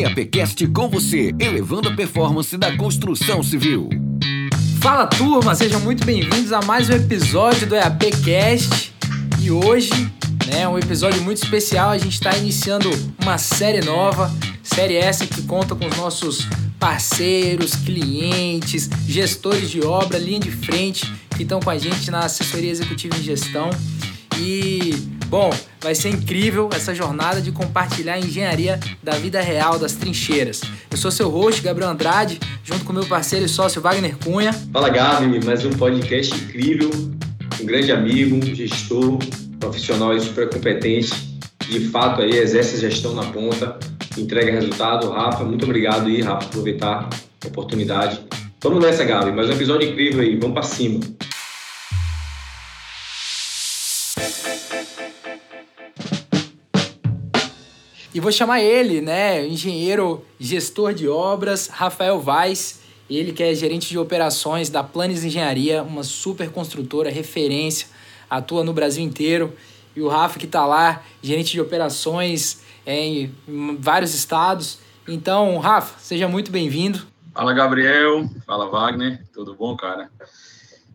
EAPcast com você, elevando a performance da construção civil. Fala turma, sejam muito bem-vindos a mais um episódio do EAPcast. E hoje, né, um episódio muito especial, a gente está iniciando uma série nova, série essa que conta com os nossos parceiros, clientes, gestores de obra, linha de frente, que estão com a gente na assessoria executiva em gestão. E, bom, vai ser incrível essa jornada de compartilhar a engenharia da vida real, das trincheiras. Eu sou seu host, Gabriel Andrade, junto com meu parceiro e sócio Wagner Cunha. Fala, Gabi, mais um podcast incrível, um grande amigo, gestor, profissional super competente, de fato aí exerce a gestão na ponta, entrega resultado. Rafa, muito obrigado aí, Rafa, aproveitar a oportunidade. Vamos nessa, Gabi, mais um episódio incrível aí, vamos para cima. E vou chamar ele, né, engenheiro gestor de obras, Rafael Vaz, ele que é gerente de operações da Planes Engenharia, uma super construtora, referência, atua no Brasil inteiro. E o Rafa que está lá, gerente de operações é, em vários estados. Então, Rafa, seja muito bem-vindo. Fala, Gabriel. Fala, Wagner. Tudo bom, cara?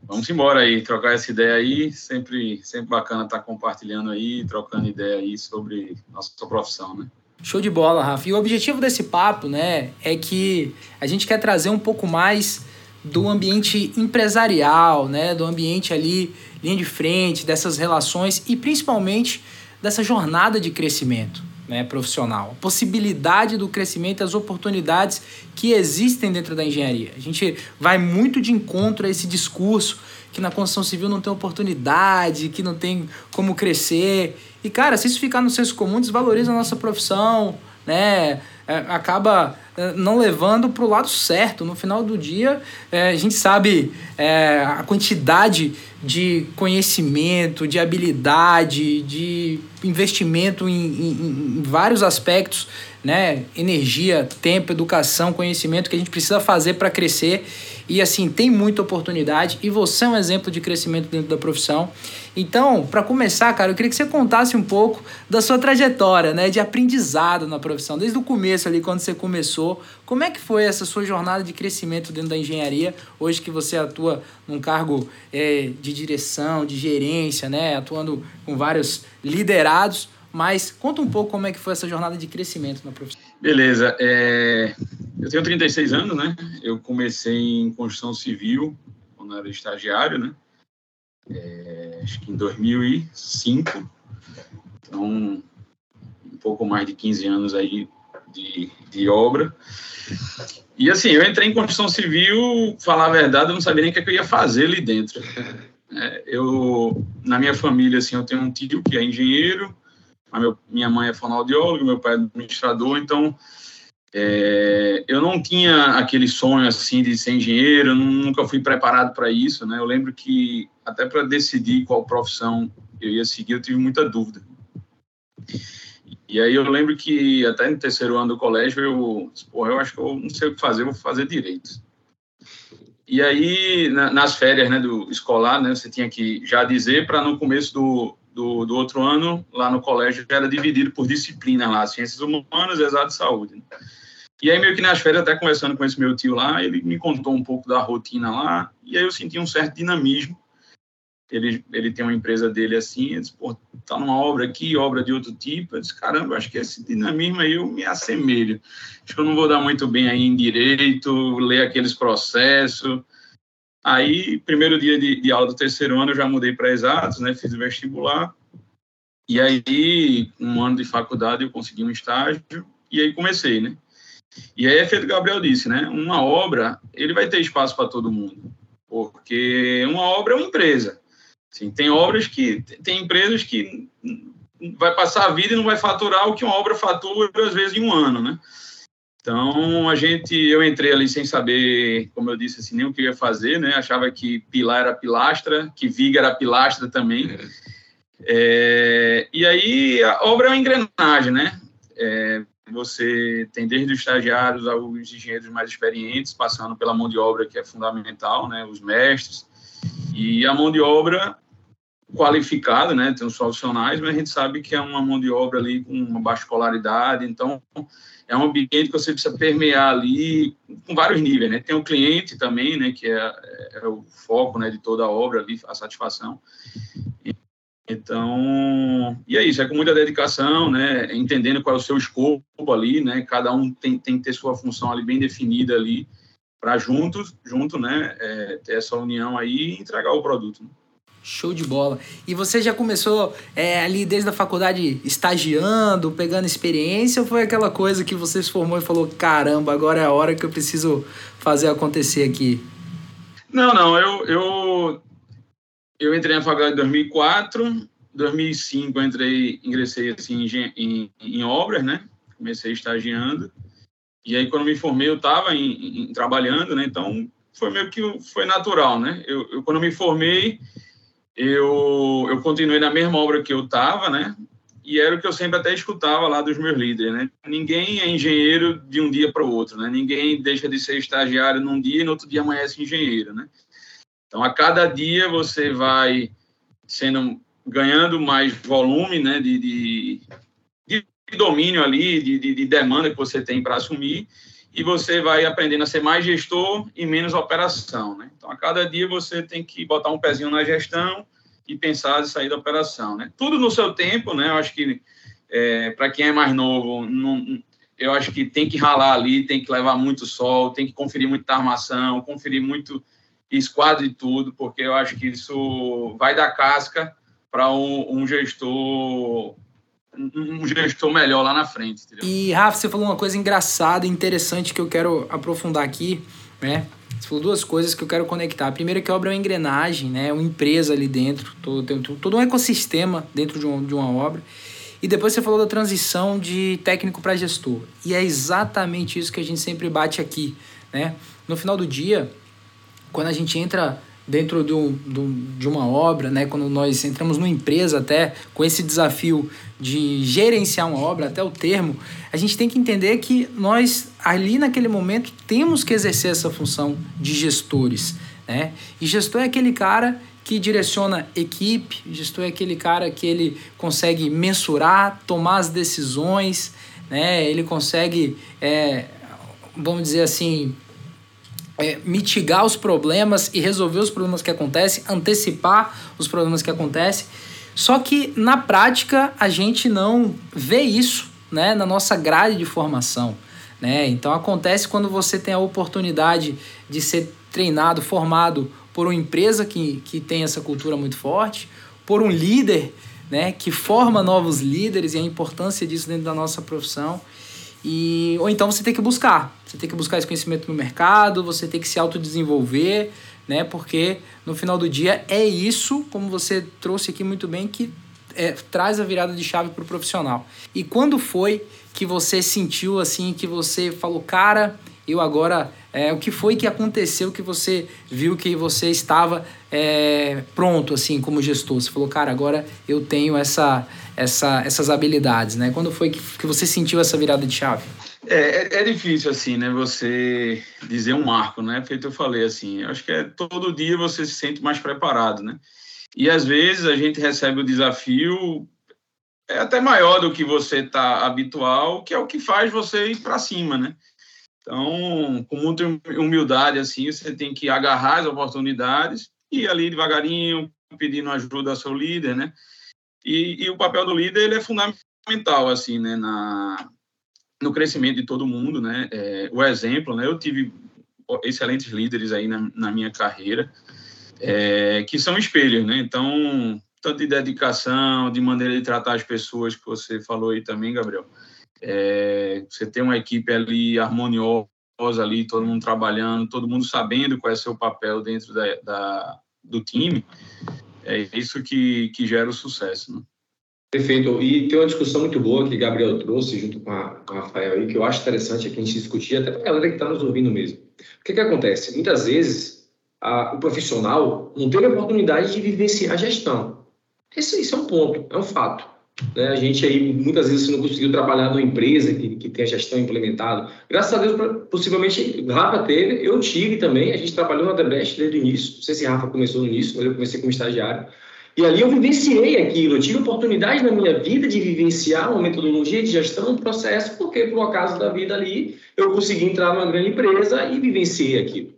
Vamos embora aí, trocar essa ideia aí. Sempre, sempre bacana estar compartilhando aí, trocando ideia aí sobre nossa profissão, né? Show de bola, Rafa. E o objetivo desse papo, né, é que a gente quer trazer um pouco mais do ambiente empresarial, né, do ambiente ali, linha de frente, dessas relações e principalmente dessa jornada de crescimento né, profissional. A possibilidade do crescimento, as oportunidades que existem dentro da engenharia. A gente vai muito de encontro a esse discurso que na construção civil não tem oportunidade, que não tem como crescer. E, cara, se isso ficar no senso comum, desvaloriza a nossa profissão, né? É, acaba é, não levando para o lado certo. No final do dia, é, a gente sabe é, a quantidade de conhecimento, de habilidade, de investimento em, em, em, vários aspectos, né? Energia, tempo, educação, conhecimento que a gente precisa fazer para crescer. E assim, tem muita oportunidade e você é um exemplo de crescimento dentro da profissão. Então, para começar, cara, eu queria que você contasse um pouco da sua trajetória, né, de aprendizado na profissão, desde o começo ali, quando você começou. Como é que foi essa sua jornada de crescimento dentro da engenharia, hoje que você atua num cargo é, de direção, de gerência, né, atuando com vários liderados, mas conta um pouco como é que foi essa jornada de crescimento na profissão. Beleza. É... Eu tenho 36 anos, né? Eu comecei em construção civil quando era estagiário, né? É... Acho que em 2005. Então, um pouco mais de 15 anos aí de, de obra. E assim, eu entrei em construção civil, falar a verdade, eu não sabia nem o que, é que eu ia fazer ali dentro. É, eu, na minha família, assim, eu tenho um tio que é engenheiro, meu, minha mãe é fonoaudióloga, meu pai é administrador, então é, eu não tinha aquele sonho assim de ser engenheiro, eu nunca fui preparado para isso, né? Eu lembro que até para decidir qual profissão eu ia seguir, eu tive muita dúvida. E aí eu lembro que até no terceiro ano do colégio eu, porra, eu acho que eu não sei o que fazer, vou fazer direito. E aí na, nas férias, né, do escolar, né, você tinha que já dizer para no começo do, do, do outro ano, lá no colégio, era dividido por disciplina lá, ciências humanas, exato e saúde. Né? E aí, meio que nas férias, até conversando com esse meu tio lá, ele me contou um pouco da rotina lá, e aí eu senti um certo dinamismo. Ele, ele tem uma empresa dele assim, ele disse, pô, tá numa obra aqui, obra de outro tipo. Eu disse, caramba, acho que esse dinamismo aí eu me assemelho. Acho que eu não vou dar muito bem aí em direito, ler aqueles processos. Aí, primeiro dia de, de aula do terceiro ano, eu já mudei para exatos, né? Fiz o vestibular. E aí, um ano de faculdade, eu consegui um estágio. E aí comecei, né? E aí é Gabriel disse, né? Uma obra, ele vai ter espaço para todo mundo. Porque uma obra é uma empresa. Assim, tem obras que... Tem empresas que vai passar a vida e não vai faturar o que uma obra fatura, às vezes, em um ano, né? Então, a gente, eu entrei ali sem saber, como eu disse, assim, nem o que ia fazer, né? Achava que pilar era pilastra, que viga era pilastra também. É. é, e aí, a obra é uma engrenagem, né? É, você tem desde os estagiários aos engenheiros mais experientes, passando pela mão de obra, que é fundamental, né? Os mestres. E a mão de obra, qualificada, né? Tem os profissionais, mas a gente sabe que é uma mão de obra ali com uma baixa escolaridade, então é um ambiente que você precisa permear ali com vários níveis, né? Tem o cliente também, né? Que é, é o foco, né? De toda a obra ali, a satisfação. Então, e é isso, é com muita dedicação, né? Entendendo qual é o seu escopo ali, né? Cada um tem, tem que ter sua função ali bem definida ali para juntos, junto, né? É, ter essa união aí e entregar o produto. Né? Show de bola. E você já começou é, ali desde a faculdade estagiando, pegando experiência, ou foi aquela coisa que você se formou e falou: caramba, agora é a hora que eu preciso fazer acontecer aqui? Não, não. Eu, eu, eu entrei na faculdade em 2004. 2005 eu entrei, ingressei assim, em, em, obras, né? Comecei estagiando. E aí, quando me formei, eu estava trabalhando, né? Então, foi meio que foi natural, né? Eu, eu quando me formei, eu, eu continuei na mesma obra que eu estava, né? E era o que eu sempre até escutava lá dos meus líderes, né? Ninguém é engenheiro de um dia para o outro, né? Ninguém deixa de ser estagiário num dia e no outro dia amanhece engenheiro, né? Então, a cada dia você vai sendo ganhando mais volume, né? De, de, de domínio ali, de, de, de demanda que você tem para assumir e você vai aprendendo a ser mais gestor e menos operação, né? Então, a cada dia você tem que botar um pezinho na gestão e pensar em sair da operação, né? Tudo no seu tempo, né? Eu acho que é, para quem é mais novo, não, eu acho que tem que ralar ali, tem que levar muito sol, tem que conferir muita armação, conferir muito esquadro e tudo, porque eu acho que isso vai dar casca para um, um gestor um gestor melhor lá na frente. Entendeu? E, Rafa, você falou uma coisa engraçada interessante que eu quero aprofundar aqui, né? Você falou duas coisas que eu quero conectar. A primeira é que a obra é uma engrenagem, né? Uma empresa ali dentro, todo, todo um ecossistema dentro de, um, de uma obra. E depois você falou da transição de técnico para gestor. E é exatamente isso que a gente sempre bate aqui, né? No final do dia, quando a gente entra dentro do, do, de uma obra, né? quando nós entramos numa empresa até com esse desafio de gerenciar uma obra, até o termo, a gente tem que entender que nós ali naquele momento temos que exercer essa função de gestores. Né? E gestor é aquele cara que direciona equipe, gestor é aquele cara que ele consegue mensurar, tomar as decisões, né? ele consegue, é, vamos dizer assim, é, mitigar os problemas e resolver os problemas que acontecem, antecipar os problemas que acontecem. Só que na prática a gente não vê isso né, na nossa grade de formação. Né? Então acontece quando você tem a oportunidade de ser treinado, formado por uma empresa que, que tem essa cultura muito forte, por um líder né, que forma novos líderes e a importância disso dentro da nossa profissão. E, ou então você tem que buscar. Você tem que buscar esse conhecimento no mercado, você tem que se autodesenvolver, né? Porque no final do dia é isso, como você trouxe aqui muito bem, que é, traz a virada de chave para o profissional. E quando foi que você sentiu assim, que você falou, cara, eu agora. É, o que foi que aconteceu que você viu que você estava é, pronto, assim, como gestor? Você falou, cara, agora eu tenho essa, essa, essas habilidades, né? Quando foi que, que você sentiu essa virada de chave? É, é, é, difícil, assim, né? Você dizer um marco, né? Feito eu falei, assim, eu acho que é todo dia você se sente mais preparado, né? E às vezes a gente recebe o desafio é até maior do que você tá habitual, que é o que faz você ir para cima, né? Então, com muita humildade, assim, você tem que agarrar as oportunidades e ali devagarinho, pedindo ajuda ao seu líder, né? E, e o papel do líder ele é fundamental assim, né, na no crescimento de todo mundo, né? É, o exemplo, né? Eu tive excelentes líderes aí na, na minha carreira é, que são espelhos, né? Então, tanto de dedicação, de maneira de tratar as pessoas que você falou aí também, Gabriel. É, você tem uma equipe ali harmoniosa ali, todo mundo trabalhando, todo mundo sabendo qual é seu papel dentro da, da do time é isso que, que gera o sucesso. Né? Perfeito. E tem uma discussão muito boa que Gabriel trouxe junto com, a, com o Rafael aí, que eu acho interessante aqui a gente discutir, até para a galera que está nos ouvindo mesmo. O que, que acontece? Muitas vezes a, o profissional não teve a oportunidade de vivenciar a gestão. Esse, esse é um ponto, é um fato. Né? A gente aí, muitas vezes, não conseguiu trabalhar numa empresa que, que tem a gestão implementada. Graças a Deus, possivelmente, Rafa teve, eu tive também. A gente trabalhou na Best desde o início. Não sei se Rafa começou no início, mas eu comecei como estagiário. E ali eu vivenciei aquilo, eu tive oportunidade na minha vida de vivenciar uma metodologia de gestão, um processo, porque por um acaso da vida ali eu consegui entrar numa grande empresa e vivenciei aquilo.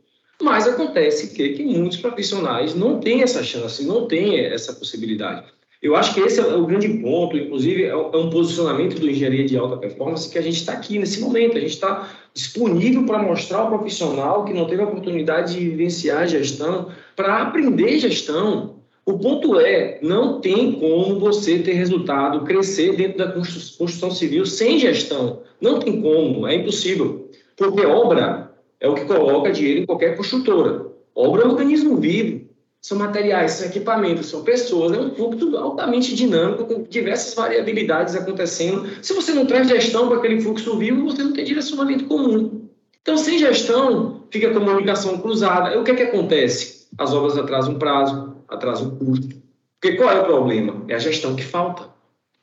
Mas acontece que, que muitos profissionais não têm essa chance, não têm essa possibilidade. Eu acho que esse é o grande ponto, inclusive é, é um posicionamento do engenharia de alta performance que a gente está aqui nesse momento, a gente está disponível para mostrar ao profissional que não teve a oportunidade de vivenciar a gestão, para aprender gestão, o ponto é, não tem como você ter resultado, crescer dentro da construção civil sem gestão. Não tem como, é impossível. Porque obra é o que coloca dinheiro em qualquer construtora. Obra é um organismo vivo. São materiais, são equipamentos, são pessoas. É um fluxo altamente dinâmico, com diversas variabilidades acontecendo. Se você não traz gestão para aquele fluxo vivo, você não tem direcionamento comum. Então, sem gestão, fica a comunicação cruzada. o que, é que acontece? As obras atrasam prazo, atrasa o custo. Porque qual é o problema? É a gestão que falta.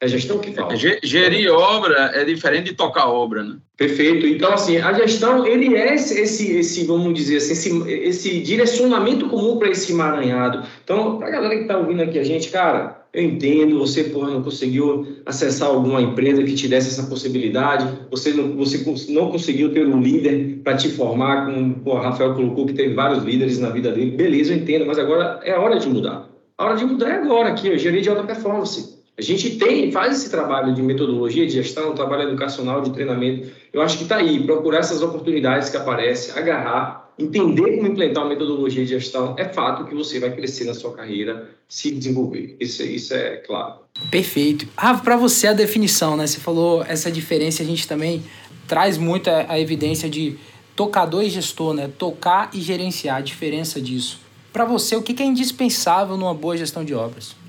É a gestão que falta. Gerir obra é diferente de tocar obra, né? Perfeito. Então, assim, a gestão, ele é esse, esse, vamos dizer assim, esse, esse direcionamento comum para esse emaranhado. Então, para a galera que está ouvindo aqui a gente, cara, eu entendo, você porra, não conseguiu acessar alguma empresa que te desse essa possibilidade, você não, você não conseguiu ter um líder para te formar, como o Rafael colocou, que teve vários líderes na vida dele. Beleza, eu entendo, mas agora é hora de mudar. A hora de mudar é agora aqui, eu gerei de alta performance. A gente tem, faz esse trabalho de metodologia, de gestão, trabalho educacional, de treinamento. Eu acho que está aí, procurar essas oportunidades que aparecem, agarrar, entender como implementar uma metodologia de gestão, é fato que você vai crescer na sua carreira, se desenvolver. Isso, isso é claro. Perfeito. Ah, para você a definição, né? Você falou essa diferença, a gente também traz muito a, a evidência de tocador e gestor, né? Tocar e gerenciar, a diferença disso. Para você, o que é indispensável numa boa gestão de obras?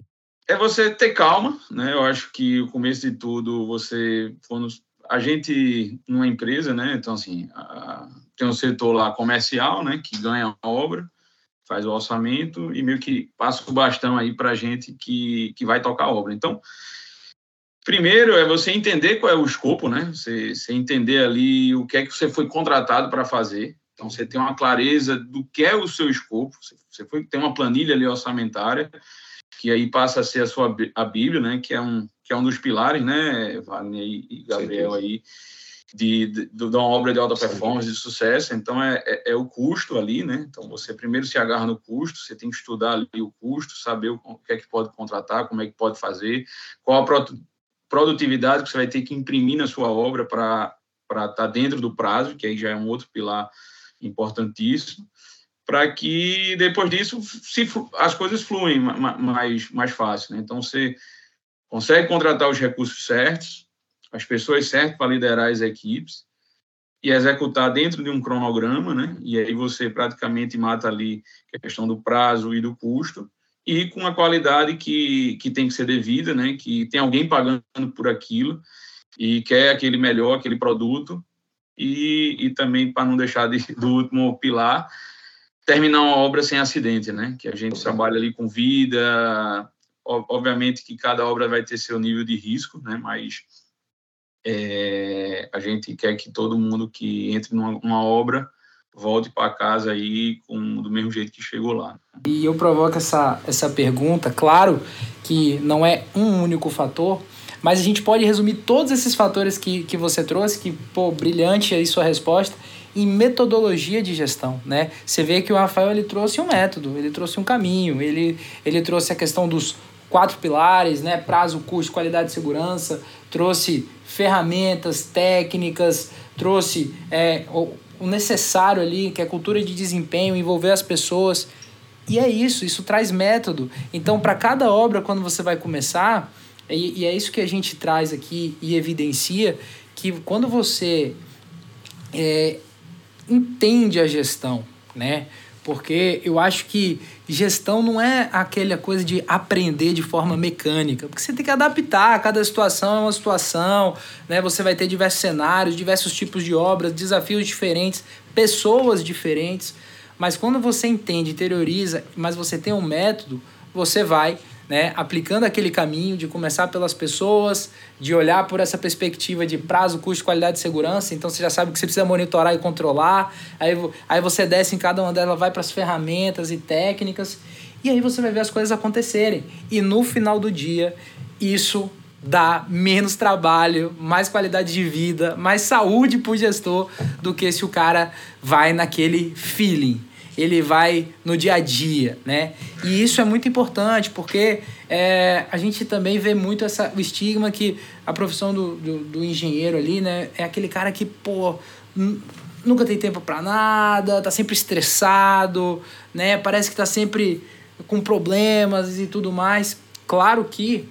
É você ter calma, né? Eu acho que o começo de tudo, você, quando a gente numa empresa, né? Então assim, a, tem um setor lá comercial, né, que ganha a obra, faz o orçamento e meio que passa o bastão aí para a gente que, que vai tocar a obra. Então, primeiro é você entender qual é o escopo, né? Você, você entender ali o que é que você foi contratado para fazer. Então, você tem uma clareza do que é o seu escopo. Você foi tem uma planilha ali orçamentária que aí passa a ser a sua a Bíblia, né? Que é um que é um dos pilares, né, Wagner e Gabriel aí de, de, de, uma obra de alta performance, de sucesso, então é, é, é, o custo ali, né? Então você primeiro se agarra no custo, você tem que estudar ali o custo, saber o, o que é que pode contratar, como é que pode fazer, qual a produtividade que você vai ter que imprimir na sua obra para estar tá dentro do prazo, que aí já é um outro pilar importantíssimo, para que depois disso se, as coisas fluem mais, mais fácil. Né? Então você consegue contratar os recursos certos, as pessoas certas para liderar as equipes e executar dentro de um cronograma, né? E aí você praticamente mata ali a questão do prazo e do custo e com a qualidade que, que tem que ser devida, né? Que tem alguém pagando por aquilo e quer aquele melhor, aquele produto e, e também para não deixar de, do último pilar terminar uma obra sem acidente, né? Que a gente trabalha ali com vida, obviamente que cada obra vai ter seu nível de risco, né? Mas é, a gente quer que todo mundo que entre numa, numa obra volte para casa aí com, do mesmo jeito que chegou lá. E eu provoco essa, essa pergunta, claro que não é um único fator, mas a gente pode resumir todos esses fatores que, que você trouxe, que, pô, brilhante aí sua resposta, em metodologia de gestão, né? Você vê que o Rafael ele trouxe um método, ele trouxe um caminho, ele, ele trouxe a questão dos quatro pilares, né? Prazo, custo, qualidade e segurança, trouxe ferramentas, técnicas, trouxe é, o, necessário ali, que é cultura de desempenho, envolver as pessoas. E é isso, isso traz método. Então, para cada obra, quando você vai começar, e, e, é isso que a gente traz aqui e evidencia, que quando você é, entende a gestão, né? Porque eu acho que gestão não é aquela coisa de aprender de forma mecânica, porque você tem que adaptar, cada situação é uma situação, né? Você vai ter diversos cenários, diversos tipos de obras, desafios diferentes, pessoas diferentes, mas quando você entende, interioriza, mas você tem um método, você vai né, aplicando aquele caminho de começar pelas pessoas, de olhar por essa perspectiva de prazo, custo, qualidade e segurança. Então você já sabe que você precisa monitorar e controlar. Aí, aí você desce em cada uma delas, vai para as ferramentas e técnicas. E aí você vai ver as coisas acontecerem. E no final do dia, isso dá menos trabalho, mais qualidade de vida, mais saúde para o gestor do que se o cara vai naquele feeling. Ele vai no dia a dia, né? E isso é muito importante porque é, a gente também vê muito essa, o estigma que a profissão do, do, do engenheiro ali, né? É aquele cara que, pô, nunca tem tempo para nada, tá sempre estressado, né? Parece que tá sempre com problemas e tudo mais. Claro que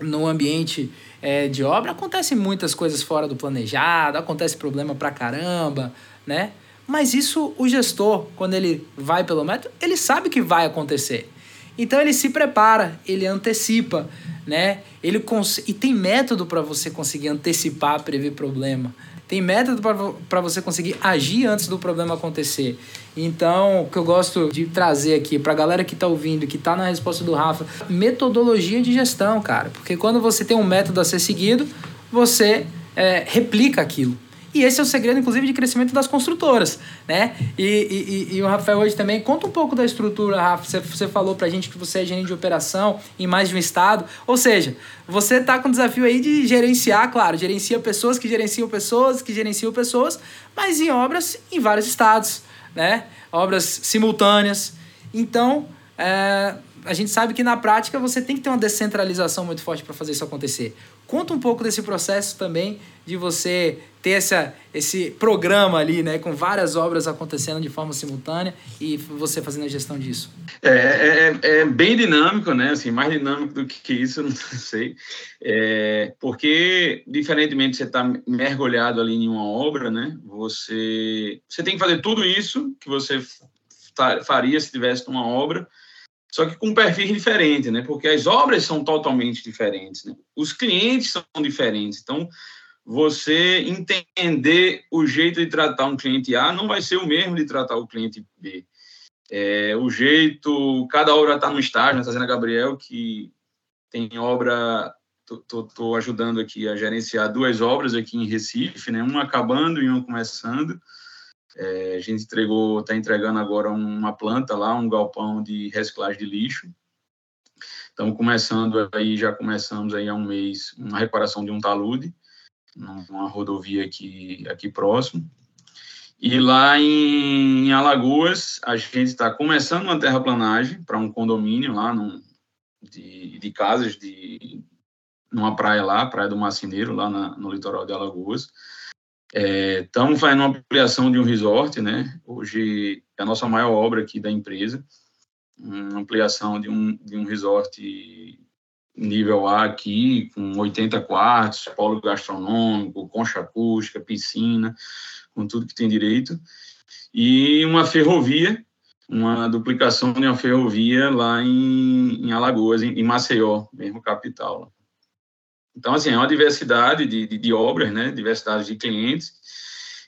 no ambiente é, de obra acontecem muitas coisas fora do planejado, acontece problema pra caramba, né? Mas isso o gestor, quando ele vai pelo método, ele sabe que vai acontecer. Então ele se prepara, ele antecipa, né? Ele cons... e tem método para você conseguir antecipar, prever problema. Tem método para você conseguir agir antes do problema acontecer. Então, o que eu gosto de trazer aqui para a galera que está ouvindo, que está na resposta do Rafa, metodologia de gestão, cara. Porque quando você tem um método a ser seguido, você é, replica aquilo. E esse é o segredo, inclusive, de crescimento das construtoras, né? E, e, e, o Rafael hoje também conta um pouco da estrutura, Rafa. Você, você falou pra gente que você é gerente de operação em mais de um estado. Ou seja, você tá com o desafio aí de gerenciar, claro, gerencia pessoas que gerenciam pessoas, que gerenciam pessoas, mas em obras em vários estados, né? Obras simultâneas. Então, é, a gente sabe que na prática você tem que ter uma descentralização muito forte para fazer isso acontecer. Conta um pouco desse processo também de você ter essa, esse programa ali, né, com várias obras acontecendo de forma simultânea e você fazendo a gestão disso. É, é, é, é bem dinâmico, né, assim, mais dinâmico do que isso, não sei, é, porque diferentemente de você estar tá mergulhado ali em uma obra, né, você, você tem que fazer tudo isso que você faria se tivesse uma obra, só que com um perfil diferente, né? Porque as obras são totalmente diferentes, né? Os clientes são diferentes. Então, você entender o jeito de tratar um cliente A não vai ser o mesmo de tratar o cliente B. É, o jeito, cada obra está no estágio, está dizendo a Gabriel que tem obra, estou ajudando aqui a gerenciar duas obras aqui em Recife, né? Uma acabando e uma começando. É, a gente entregou, está entregando agora uma planta lá, um galpão de reciclagem de lixo. Estamos começando aí, já começamos aí há um mês, uma reparação de um talude, numa rodovia aqui, aqui próximo. E lá em, Alagoas, a gente está começando uma terraplanagem para um condomínio lá num, de, de casas de numa praia lá, Praia do Macineiro, lá na, no litoral de Alagoas. Estamos é, fazendo uma ampliação de um resort, né? Hoje é a nossa maior obra aqui da empresa, uma ampliação de um, de um resort nível A aqui, com 80 quartos, polo gastronômico, concha acústica, piscina, com tudo que tem direito, e uma ferrovia, uma duplicação de uma ferrovia lá em, em Alagoas, em, em Maceió, mesmo capital. Então, assim, é uma diversidade de, de, de obras, né? Diversidade de clientes.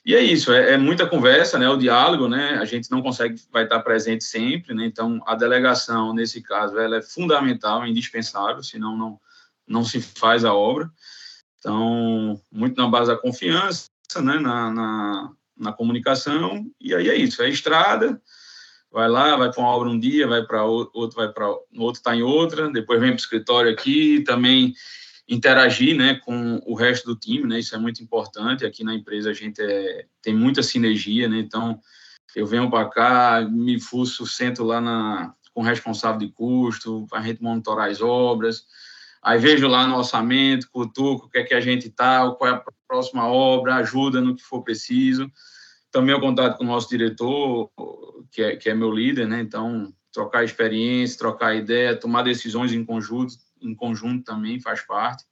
E é isso, é, é, muita conversa, né? O diálogo, né? A gente não consegue, vai estar presente sempre, né? Então, a delegação, nesse caso, ela é fundamental, é indispensável, senão não, não se faz a obra. Então, muito na base da confiança, né? Na, na, na comunicação, e aí é isso, é estrada, vai lá, vai para uma obra um dia, vai para outro, vai para outro está em outra, depois vem para o escritório aqui, também interagir né, com o resto do time, né, isso é muito importante. Aqui na empresa a gente é, tem muita sinergia, né, então eu venho para cá, me fuço, sento lá na, com o responsável de custo, para a gente monitorar as obras, aí vejo lá no orçamento, cutuco, o que é que a gente está, qual é a próxima obra, ajuda no que for preciso. Também o contato com o nosso diretor, que é, que é meu líder, né, então trocar experiência, trocar ideia, tomar decisões em conjunto, em conjunto também faz parte,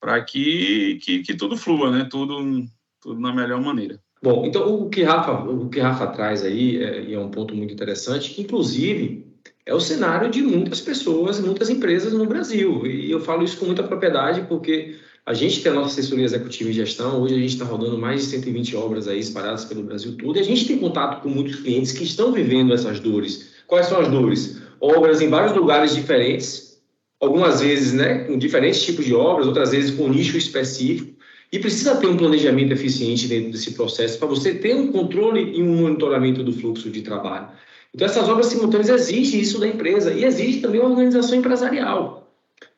para que, que, que, tudo flua, né? Tudo, tudo na melhor maneira. Bom, então o que Rafa, o que Rafa traz aí, é, e é um ponto muito interessante, que inclusive é o cenário de muitas pessoas, muitas empresas no Brasil. E eu falo isso com muita propriedade porque a gente tem a nossa assessoria executiva em gestão, hoje a gente está rodando mais de 120 obras aí espalhadas pelo Brasil todo, e a gente tem contato com muitos clientes que estão vivendo essas dores. Quais são as dores? Obras em vários lugares diferentes, algumas vezes né, com diferentes tipos de obras, outras vezes com nicho específico, e precisa ter um planejamento eficiente dentro desse processo para você ter um controle e um monitoramento do fluxo de trabalho. Então, essas obras simultâneas exige isso da empresa e exige também uma organização empresarial.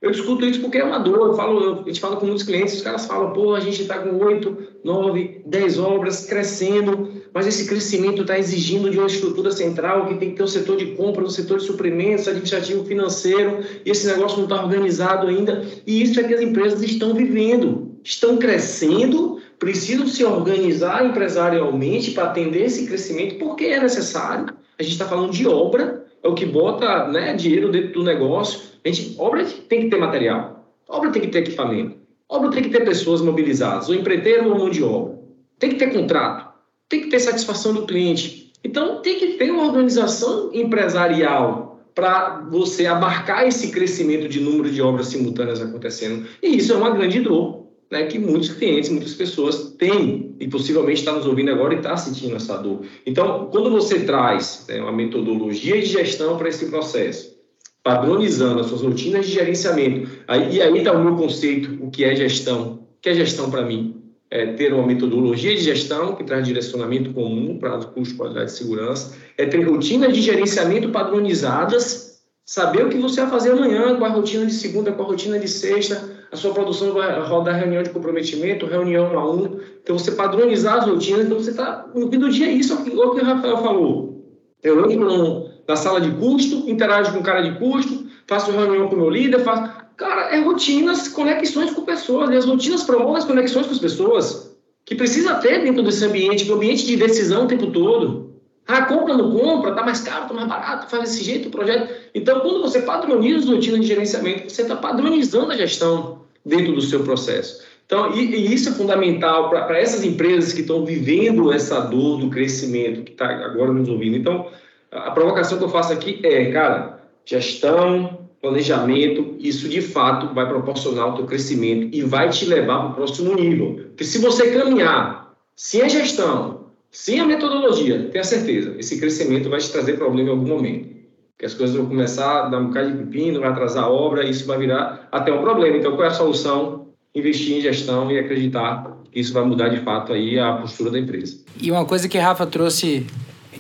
Eu escuto isso porque é uma dor. Eu falo, a gente fala com muitos clientes, os caras falam, pô, a gente está com 8, 9, 10 obras crescendo, mas esse crescimento está exigindo de uma estrutura central que tem que ter o um setor de compra, o um setor de suprimentos, administrativo financeiro, e esse negócio não está organizado ainda. E isso é que as empresas estão vivendo. Estão crescendo, precisam se organizar empresarialmente para atender esse crescimento, porque é necessário. A gente está falando de obra, é o que bota né, dinheiro dentro do negócio. A gente, obra tem que ter material, obra tem que ter equipamento, obra tem que ter pessoas mobilizadas, ou empreiteiro ou mão de obra. Tem que ter contrato, tem que ter satisfação do cliente. Então, tem que ter uma organização empresarial para você abarcar esse crescimento de número de obras simultâneas acontecendo. E isso é uma grande dor né, que muitos clientes, muitas pessoas têm e possivelmente está nos ouvindo agora e está sentindo essa dor. Então, quando você traz né, uma metodologia de gestão para esse processo, padronizando as suas rotinas de gerenciamento, aí, e aí está o meu conceito, o que é gestão. O que é gestão para mim? É ter uma metodologia de gestão que traz direcionamento comum para custo, qualidade e segurança, é ter rotinas de gerenciamento padronizadas, saber o que você vai fazer amanhã, com a rotina de segunda, com a rotina de sexta, a sua produção vai rodar reunião de comprometimento, reunião a um. Então, você padronizar as rotinas, então você está. No fim do dia, é isso é o que o Rafael falou. Eu entro na sala de custo, interajo com o cara de custo, faço reunião com o meu líder, faço. Cara, é rotinas, conexões com pessoas. E as rotinas promovem as conexões com as pessoas. Que precisa ter dentro desse ambiente, que é um ambiente de decisão o tempo todo. Ah, compra, não compra, tá mais caro, tá mais barato, faz desse jeito o projeto. Então, quando você padroniza as rotinas de gerenciamento, você está padronizando a gestão dentro do seu processo. Então, e, e isso é fundamental para essas empresas que estão vivendo essa dor do crescimento, que está agora nos ouvindo. Então, a provocação que eu faço aqui é, cara, gestão, planejamento, isso de fato vai proporcionar o teu crescimento e vai te levar para o próximo nível. Porque se você caminhar sem a gestão, sem a metodologia, tenha certeza, esse crescimento vai te trazer problema em algum momento. Porque as coisas vão começar a dar um bocado de pepino, vai atrasar a obra, isso vai virar até um problema. Então, qual é a solução? Investir em gestão e acreditar que isso vai mudar de fato aí a postura da empresa. E uma coisa que Rafa trouxe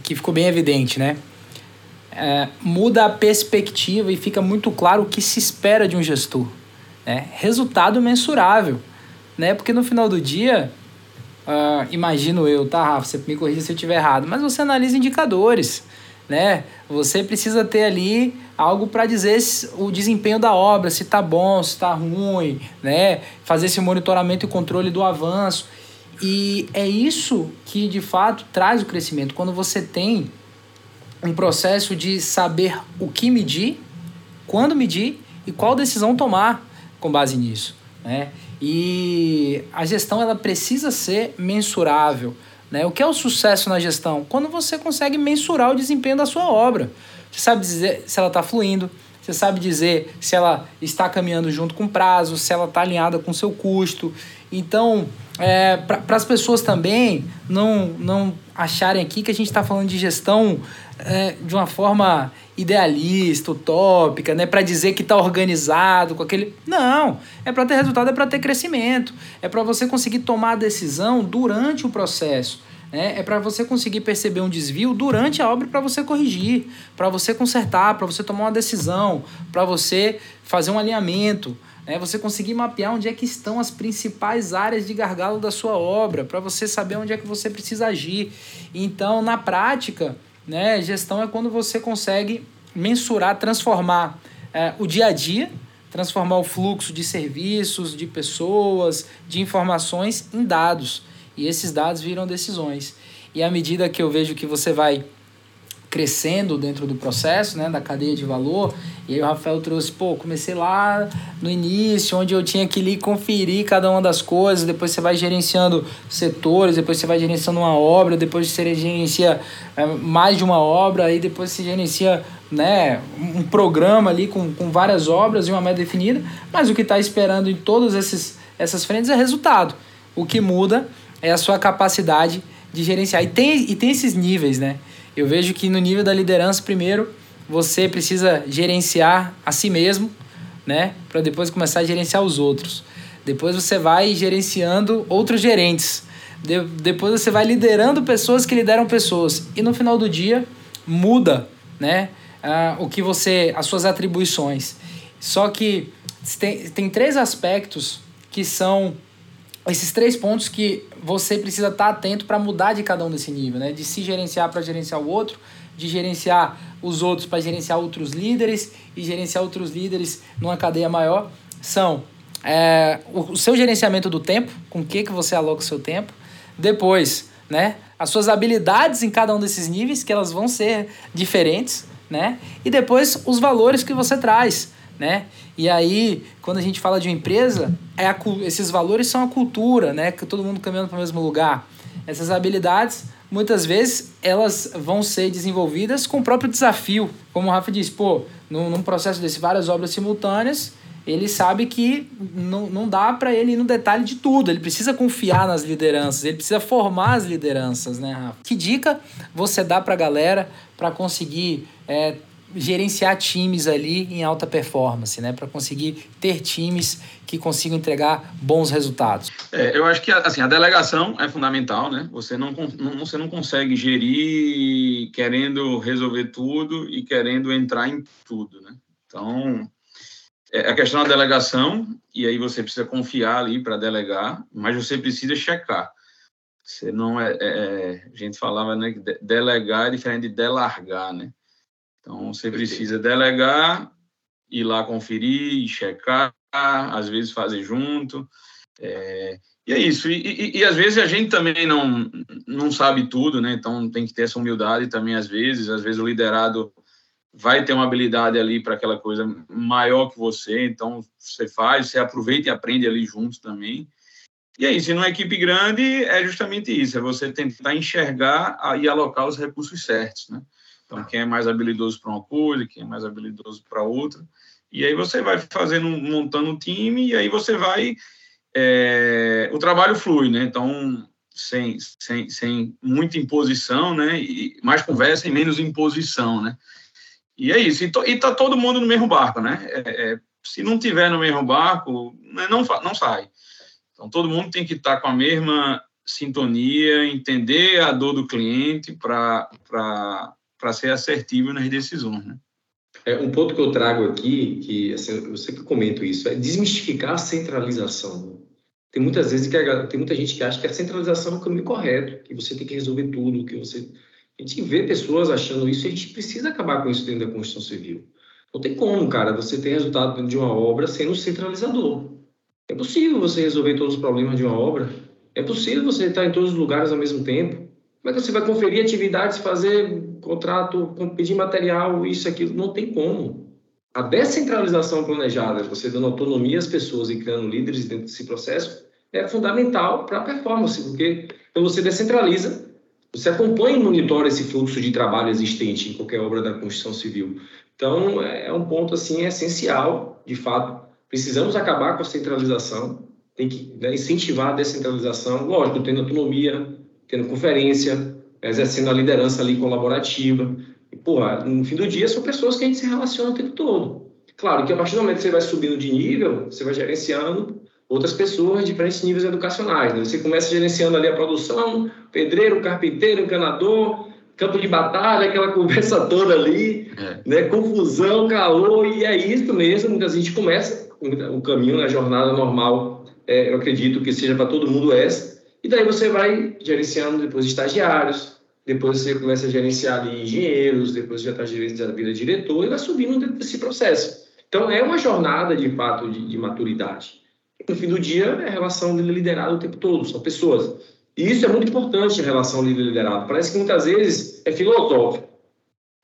que ficou bem evidente, né? É, muda a perspectiva e fica muito claro o que se espera de um gestor. Né? Resultado mensurável. Né? Porque no final do dia, Uh, imagino eu, tá, Rafa? Você me corrija se eu estiver errado, mas você analisa indicadores, né? Você precisa ter ali algo para dizer o desempenho da obra, se está bom, se está ruim, né? Fazer esse monitoramento e controle do avanço. E é isso que de fato traz o crescimento. Quando você tem um processo de saber o que medir, quando medir e qual decisão tomar com base nisso, né? E a gestão ela precisa ser mensurável. Né? O que é o sucesso na gestão? Quando você consegue mensurar o desempenho da sua obra. Você sabe dizer se ela está fluindo, você sabe dizer se ela está caminhando junto com o prazo, se ela está alinhada com o seu custo. Então, é, para as pessoas também não, não acharem aqui que a gente está falando de gestão é, de uma forma idealista, utópica, né, para dizer que está organizado com aquele. Não, é para ter resultado, é para ter crescimento, é para você conseguir tomar a decisão durante o processo. Né? É para você conseguir perceber um desvio durante a obra para você corrigir, para você consertar, para você tomar uma decisão, para você fazer um alinhamento, né? você conseguir mapear onde é que estão as principais áreas de gargalo da sua obra, para você saber onde é que você precisa agir. Então, na prática, né? Gestão é quando você consegue mensurar, transformar é, o dia a dia, transformar o fluxo de serviços, de pessoas, de informações em dados. E esses dados viram decisões. E à medida que eu vejo que você vai crescendo dentro do processo, né, da cadeia de valor. E aí o Rafael trouxe, pô, comecei lá no início, onde eu tinha que ir conferir cada uma das coisas, depois você vai gerenciando setores, depois você vai gerenciando uma obra, depois você gerencia é, mais de uma obra, aí depois você gerencia né, um programa ali com, com várias obras e uma meta definida, mas o que está esperando em todas essas frentes é resultado. O que muda é a sua capacidade de gerenciar. E tem, e tem esses níveis, né? Eu vejo que no nível da liderança, primeiro, você precisa gerenciar a si mesmo, né? Para depois começar a gerenciar os outros. Depois você vai gerenciando outros gerentes. De, depois você vai liderando pessoas que lideram pessoas. E no final do dia, muda, né? Uh, o que você, as suas atribuições. Só que tem, tem três aspectos que são esses três pontos que você precisa estar atento para mudar de cada um desse nível, né? De se gerenciar para gerenciar o outro, de gerenciar os outros para gerenciar outros líderes e gerenciar outros líderes numa cadeia maior, são é, o, seu gerenciamento do tempo, com o que, que você aloca o seu tempo, depois, né? As suas habilidades em cada um desses níveis, que elas vão ser diferentes, né? E depois os valores que você traz, né? E aí, quando a gente fala de uma empresa, é a, esses valores são a cultura, né? Que todo mundo caminhando para o mesmo lugar. Essas habilidades, muitas vezes, elas vão ser desenvolvidas com o próprio desafio. Como o Rafa disse, pô, num, num processo desse, várias obras simultâneas, ele sabe que não, não dá para ele ir no detalhe de tudo. Ele precisa confiar nas lideranças, ele precisa formar as lideranças, né, Rafa? Que dica você dá para a galera para conseguir é, gerenciar times ali em alta performance, né? Para conseguir ter times que consigam entregar bons resultados. É, eu acho que assim a delegação é fundamental, né? Você não, não, você não consegue gerir querendo resolver tudo e querendo entrar em tudo, né? Então é a questão da delegação e aí você precisa confiar ali para delegar, mas você precisa checar. Você não é, é, é a gente falava né que delegar é diferente de delargar, né? Então, você precisa delegar, ir lá conferir, checar, às vezes fazer junto. É, e é isso. E, e, e, às vezes a gente também não, não sabe tudo, né? Então tem que ter essa humildade também, às vezes. Às vezes o liderado vai ter uma habilidade ali para aquela coisa maior que você, então você faz, você aproveita e aprende ali juntos também. E é isso. E numa equipe grande é justamente isso: é você tentar enxergar e alocar os recursos certos, né? Então, quem é mais habilidoso para uma coisa, quem é mais habilidoso para outra. E aí você vai fazendo, montando um time, e aí você vai. É, o trabalho flui, né? Então, sem, sem, sem muita imposição, né? E mais conversa e menos imposição, né? E é isso. E, to, e tá todo mundo no mesmo barco, né? É, é, se não tiver no mesmo barco, né, não, não sai. Então, todo mundo tem que estar tá com a mesma sintonia, entender a dor do cliente para para ser assertivo nas decisões. Né? É, um ponto que eu trago aqui, que assim, eu sempre comento isso, é desmistificar a centralização. Tem muitas vezes que a, tem muita gente que acha que a centralização é o caminho correto, que você tem que resolver tudo, que você a gente vê pessoas achando isso e a gente precisa acabar com isso dentro da construção civil. Não tem como, cara, você ter resultado dentro de uma obra sendo centralizador. É possível você resolver todos os problemas de uma obra. É possível você estar em todos os lugares ao mesmo tempo. Como é que você vai conferir atividades, fazer contrato, pedir material, isso, aquilo, não tem como. A descentralização planejada, você dando autonomia às pessoas e criando líderes dentro desse processo, é fundamental para a performance, porque quando você descentraliza, você acompanha e monitora esse fluxo de trabalho existente em qualquer obra da construção civil. Então, é um ponto assim essencial, de fato. Precisamos acabar com a centralização, tem que né, incentivar a descentralização, lógico, tendo autonomia, tendo conferência, exercendo a liderança ali colaborativa. E, porra, no fim do dia, são pessoas que a gente se relaciona o tempo todo. Claro que a partir do momento que você vai subindo de nível, você vai gerenciando outras pessoas de diferentes níveis educacionais. Né? Você começa gerenciando ali a produção, pedreiro, carpinteiro, encanador, campo de batalha, aquela conversa toda ali, é. né? confusão, calor, e é isso mesmo. Muita gente começa o caminho, a jornada normal, é, eu acredito que seja para todo mundo essa, e daí você vai gerenciando depois estagiários, depois você começa a gerenciar ali engenheiros, depois já está gerenciando a vida diretor e vai subindo dentro desse processo. Então, é uma jornada, de fato, de, de maturidade. No fim do dia, é a relação de liderado o tempo todo, são pessoas. E isso é muito importante em relação ao líder liderado. Parece que muitas vezes é filosófico,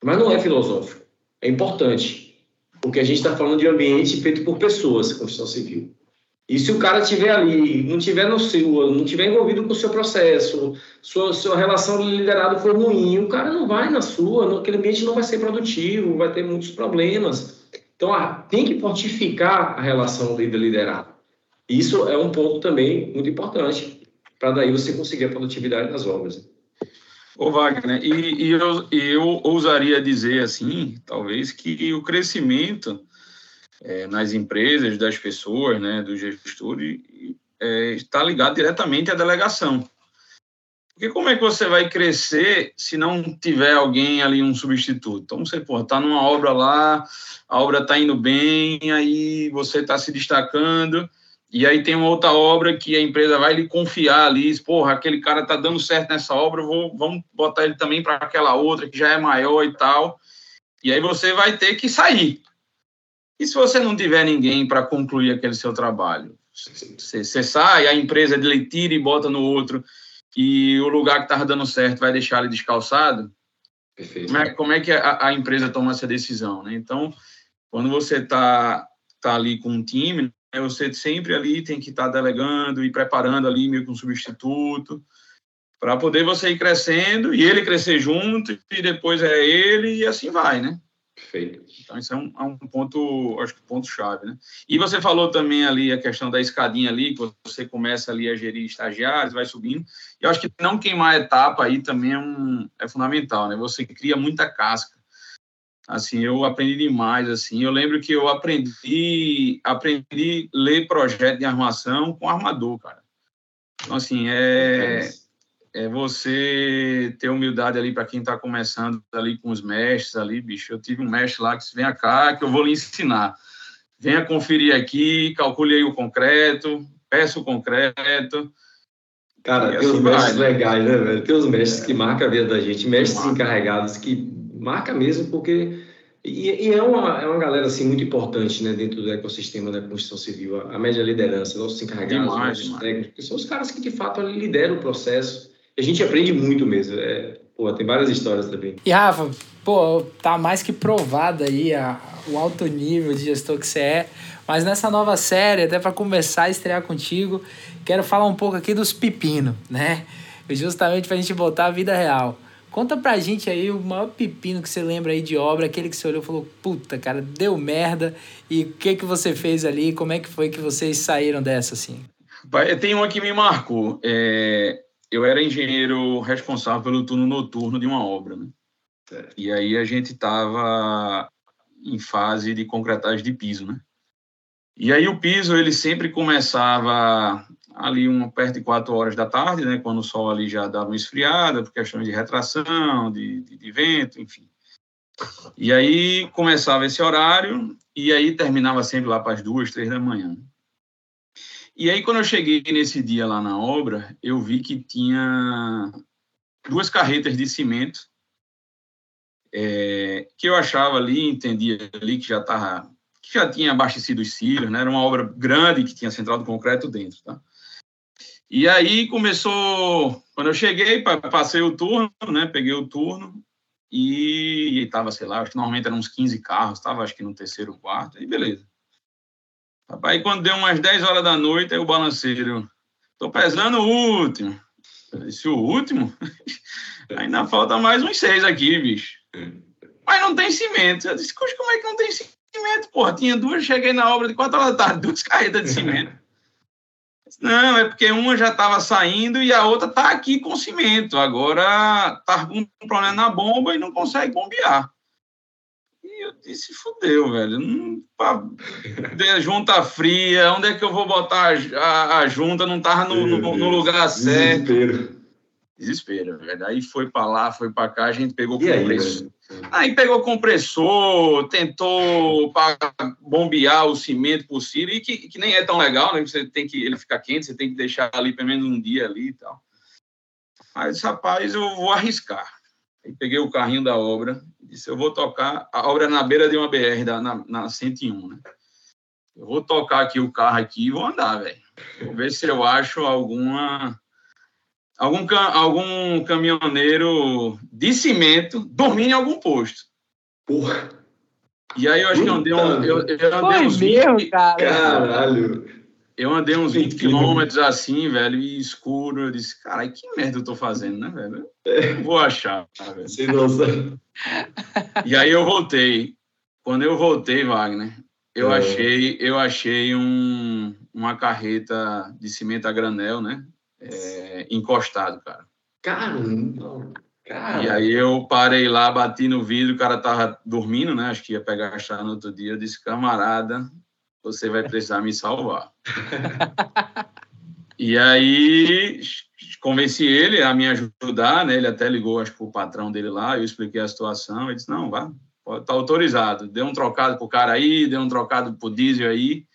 mas não é filosófico. É importante, porque a gente está falando de ambiente feito por pessoas, construção civil. E se o cara estiver ali, não tiver no seu, não tiver envolvido com o seu processo, sua, sua relação de liderado for ruim, o cara não vai na sua, aquele ambiente não vai ser produtivo, vai ter muitos problemas. Então, tem que fortificar a relação líder-liderado. Isso é um ponto também muito importante, para daí você conseguir a produtividade das obras. Ô Wagner, e, e eu, eu ousaria dizer assim, talvez, que o crescimento é, nas empresas, das pessoas, né, do gestor, é, está ligado diretamente à delegação. Porque como é que você vai crescer se não tiver alguém ali, um substituto? Então, você, pô, tá numa obra lá, a obra tá indo bem, aí você está se destacando, e aí tem uma outra obra que a empresa vai lhe confiar ali, porra, aquele cara tá dando certo nessa obra, vou, vamos botar ele também para aquela outra que já é maior e tal. E aí você vai ter que sair. E se você não tiver ninguém para concluir aquele seu trabalho? Você, sai, a empresa ele tira e bota no outro, e o lugar que estava dando certo vai deixar ele descalçado? Perfeito. Como é, como é que a, a, empresa toma essa decisão? Né? Então, quando você está tá ali com um time, né, você sempre ali tem que estar tá delegando e preparando ali meio que um substituto, para poder você ir crescendo e ele crescer junto, e depois é ele, e assim vai, né? Perfeito. Então, isso é um, é um ponto, acho que ponto-chave, né? E você falou também ali a questão da escadinha ali, que você começa ali a gerir estagiários, vai subindo. E eu acho que não queimar a etapa aí também é, um, é fundamental, né? Você cria muita casca. Assim, eu aprendi demais, assim. Eu lembro que eu aprendi, aprendi ler projeto de armação com armador, cara. Então, assim, é é você ter humildade ali para quem está começando ali com os mestres ali, bicho. Eu tive um mestre lá que disse, vem cá que eu vou lhe ensinar. Venha conferir aqui, calcule aí o concreto, peça o concreto. Cara, tem assim uns mestres vai, legais, né, velho? Tem uns mestres é. que marcam a vida da gente, mestres encarregados que marca mesmo porque... E, e, é, uma, é uma galera, assim, muito importante, né, dentro do ecossistema da construção civil, a, a média liderança, nossos encarregados, demais, nossos demais. técnicos, que são os caras que, de fato, lideram o processo, a gente aprende muito mesmo. É, pô, tem várias histórias também. E Rafa, pô, tá mais que provado aí a, o alto nível de gestor que você é. Mas nessa nova série, até para começar a estrear contigo, quero falar um pouco aqui dos pepinos, né? Justamente pra gente botar a vida real. Conta pra gente aí o maior pepino que você lembra aí de obra, aquele que você olhou e falou, puta, cara, deu merda. E o que que você fez ali? Como é que foi que vocês saíram dessa, assim? Tem uma que me marcou. É, eu era engenheiro responsável pelo turno noturno de uma obra, né? E aí a gente estava em fase de concretagem de piso, né? E aí o piso ele sempre começava ali uma perto de quatro horas da tarde, né? Quando o sol ali já dava uma esfriada por questões de retração, de, de, de vento, enfim. E aí começava esse horário e aí terminava sempre lá para as duas, três da manhã. E aí, quando eu cheguei nesse dia lá na obra, eu vi que tinha duas carretas de cimento é, que eu achava ali, entendia ali que já estava que já tinha abastecido os cílios, né? Era uma obra grande que tinha central de concreto dentro, tá? E aí começou, quando eu cheguei, passei o turno, né? Peguei o turno e estava, sei lá, acho que normalmente eram uns 15 carros, estava acho que no terceiro quarto, e beleza. Rapaz, quando deu umas 10 horas da noite, aí o balanceiro, tô pesando o último. Eu disse, o último? Ainda falta mais uns seis aqui, bicho. Mas não tem cimento. Eu disse, como é que não tem cimento? Porra, tinha duas, cheguei na obra de quatro horas da tarde, duas carretas de cimento. Não, é porque uma já estava saindo e a outra está aqui com cimento. Agora está com um problema na bomba e não consegue bombear eu disse, fudeu, velho. Não, pá, junta fria, onde é que eu vou botar a, a, a junta? Não tava no, no, no lugar certo. Desespero. Desespero, velho. Aí foi para lá, foi para cá, a gente pegou e compressor. Aí, aí, pegou compressor, tentou bombear o cimento possível, e que, que nem é tão legal, né? Você tem que ele ficar quente, você tem que deixar ali pelo menos um dia ali e tal. Mas, rapaz, eu vou arriscar. Aí peguei o carrinho da obra e disse: Eu vou tocar. A obra é na beira de uma BR, da, na, na 101, né? Eu vou tocar aqui o carro aqui e vou andar, velho. Vou ver se eu acho alguma. Algum, algum caminhoneiro de cimento dormindo em algum posto. Porra! E aí eu acho que eu andei, um, eu, eu andei Foi uns mesmo, 20, cara. Caralho! Eu andei uns 20 quilômetros assim, velho, e escuro. Eu disse, cara, que merda eu tô fazendo, né, velho? Eu vou achar. Velho. Sem noção. E aí eu voltei. Quando eu voltei, Wagner, eu é. achei, eu achei um, uma carreta de cimento a granel, né? É, encostado, cara. Caramba! Cara. E aí eu parei lá, bati no vidro, o cara tava dormindo, né? Acho que ia pegar a chave no outro dia. Eu disse, camarada, você vai precisar me salvar. e aí convenci ele a me ajudar, né? Ele até ligou, acho que o patrão dele lá, eu expliquei a situação, ele disse, não, vá, tá autorizado. Deu um trocado pro cara aí, deu um trocado pro diesel aí,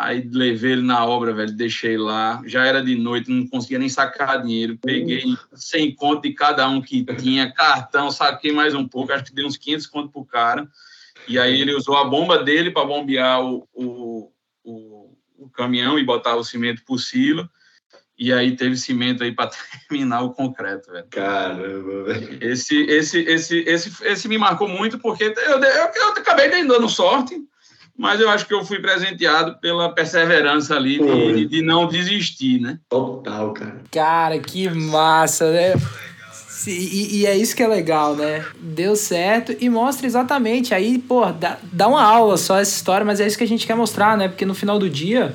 Aí levei ele na obra, velho, deixei lá. Já era de noite, não conseguia nem sacar dinheiro. Peguei 100 conto de cada um que tinha, cartão, saquei mais um pouco, acho que dei uns 500 conto pro cara. E aí ele usou a bomba dele para bombear o, o, o, o, caminhão e botar o cimento por silo. E aí teve cimento aí para terminar o concreto, velho. Caramba, velho. Esse, esse, esse, esse, esse me marcou muito porque eu, eu, eu acabei dando sorte mas eu acho que eu fui presenteado pela perseverança ali de, de, não desistir, né? Total, cara. Cara, que massa, né? E, e, é isso que é legal, né? Deu certo e mostra exatamente. Aí, pô, dá, dá uma aula só essa história, mas é isso que a gente quer mostrar, né? Porque no final do dia,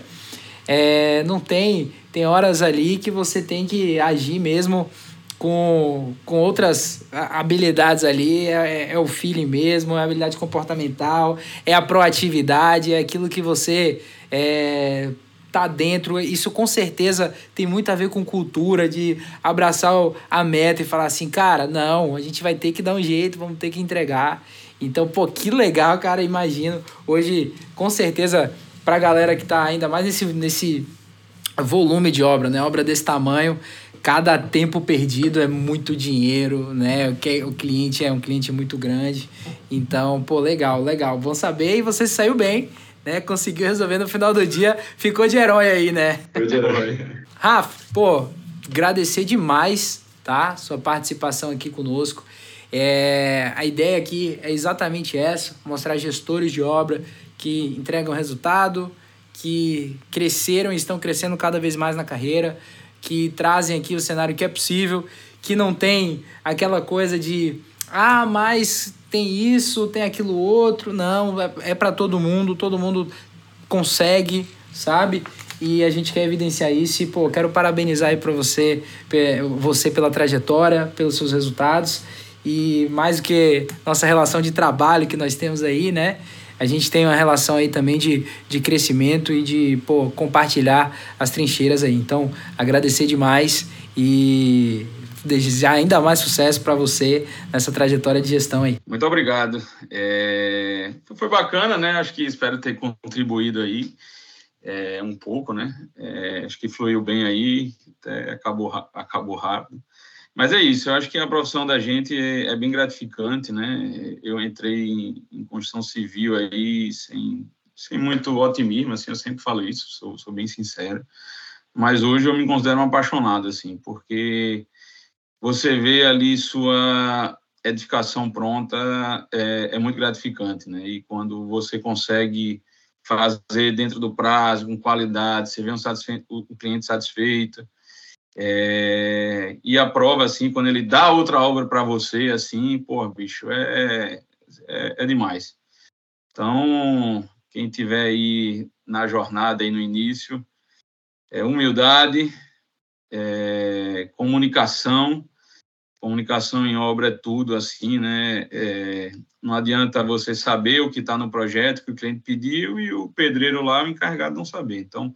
é, não tem. Tem horas ali que você tem que agir mesmo com, com outras habilidades ali, é, é, o feeling mesmo, é a habilidade comportamental, é a proatividade, é aquilo que você é, tá dentro. Isso com certeza tem muito a ver com cultura, de abraçar a meta e falar assim, cara, não, a gente vai ter que dar um jeito, vamos ter que entregar. Então, pô, que legal, cara, imagino. Hoje, com certeza, pra galera que tá ainda mais nesse, nesse volume de obra, né? Obra desse tamanho, cada tempo perdido é muito dinheiro, né? O cliente é um cliente muito grande. Então, pô, legal, legal. Bom saber e você saiu bem, né? Conseguiu resolver no final do dia. Ficou de herói aí, né? Ficou de herói. Rafa, pô, agradecer demais, tá? Sua participação aqui conosco. É, a ideia aqui é exatamente essa: mostrar gestores de obra que entregam resultado, que cresceram e estão crescendo cada vez mais na carreira que trazem aqui o cenário que é possível, que não tem aquela coisa de ah, mas tem isso, tem aquilo outro. Não, é, é para todo mundo, todo mundo consegue, sabe? E a gente quer evidenciar isso e, pô, quero parabenizar aí para você, você pela trajetória, pelos seus resultados e mais do que nossa relação de trabalho que nós temos aí, né? a gente tem uma relação aí também de, de crescimento e de pô, compartilhar as trincheiras aí. Então, agradecer demais e desejar ainda mais sucesso para você nessa trajetória de gestão aí. Muito obrigado. É... Foi bacana, né? Acho que espero ter contribuído aí é, um pouco, né? É, acho que fluiu bem aí, acabou, acabou rápido. Mas é isso, eu acho que a profissão da gente é, é bem gratificante, né? Eu entrei em, em, construção civil aí sem, sem muito otimismo, assim, eu sempre falo isso, sou, sou bem sincero. Mas hoje eu me considero um apaixonado, assim, porque você vê ali sua edificação pronta é, é muito gratificante, né? E quando você consegue fazer dentro do prazo, com qualidade, você vê um o cliente satisfeito, é, e a prova, assim, quando ele dá outra obra para você, assim, pô, bicho, é, é, é, demais. Então, quem tiver aí na jornada, aí no início, é humildade, é, comunicação, comunicação em obra é tudo, assim, né? É, não adianta você saber o que está no projeto que o cliente pediu e o pedreiro lá, o encarregado, não saber. Então,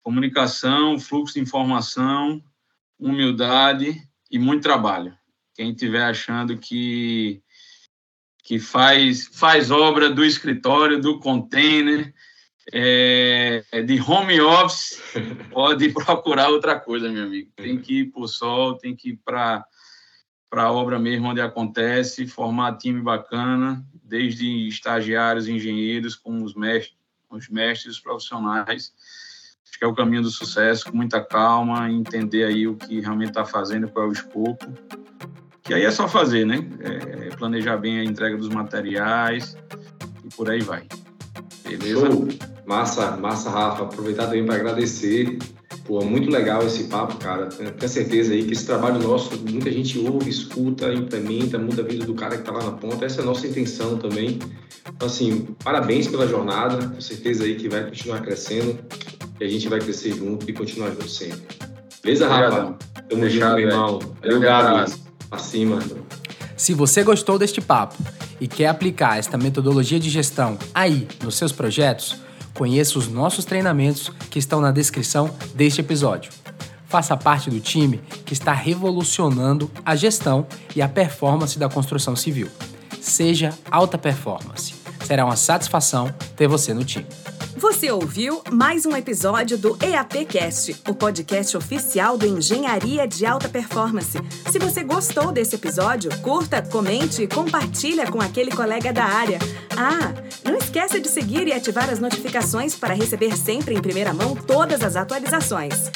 comunicação, fluxo de informação, humildade e muito trabalho. Quem estiver achando que que faz faz obra do escritório, do container, é, de home office, pode procurar outra coisa, meu amigo. Tem que ir para o sol, tem que ir para a obra mesmo onde acontece, formar time bacana, desde estagiários, engenheiros, com os mestres, os mestres, os profissionais. Acho que é o caminho do sucesso, com muita calma, entender aí o que realmente está fazendo, qual é o escopo. Que aí é só fazer, né? É planejar bem a entrega dos materiais e por aí vai. Beleza? Show. Massa, massa, Rafa. Aproveitar também para agradecer Pô, muito legal esse papo, cara. Tenho certeza aí que esse trabalho nosso, muita gente ouve, escuta, implementa, muda a vida do cara que está lá na ponta. Essa é a nossa intenção também. Então, assim, parabéns pela jornada. Tenho certeza aí que vai continuar crescendo e a gente vai crescer junto e continuar junto sempre. Beleza, Rafa? Tamo junto, meu irmão. Valeu, Gabi. Acima. Se você gostou deste papo e quer aplicar esta metodologia de gestão aí nos seus projetos, conheça os nossos treinamentos que estão na descrição deste episódio. Faça parte do time que está revolucionando a gestão e a performance da construção civil. Seja alta performance. Será uma satisfação ter você no time. Você ouviu mais um episódio do EAPcast, o podcast oficial do Engenharia de Alta Performance. Se você gostou desse episódio, curta, comente e compartilha com aquele colega da área. Ah, não esqueça de seguir e ativar as notificações para receber sempre em primeira mão todas as atualizações.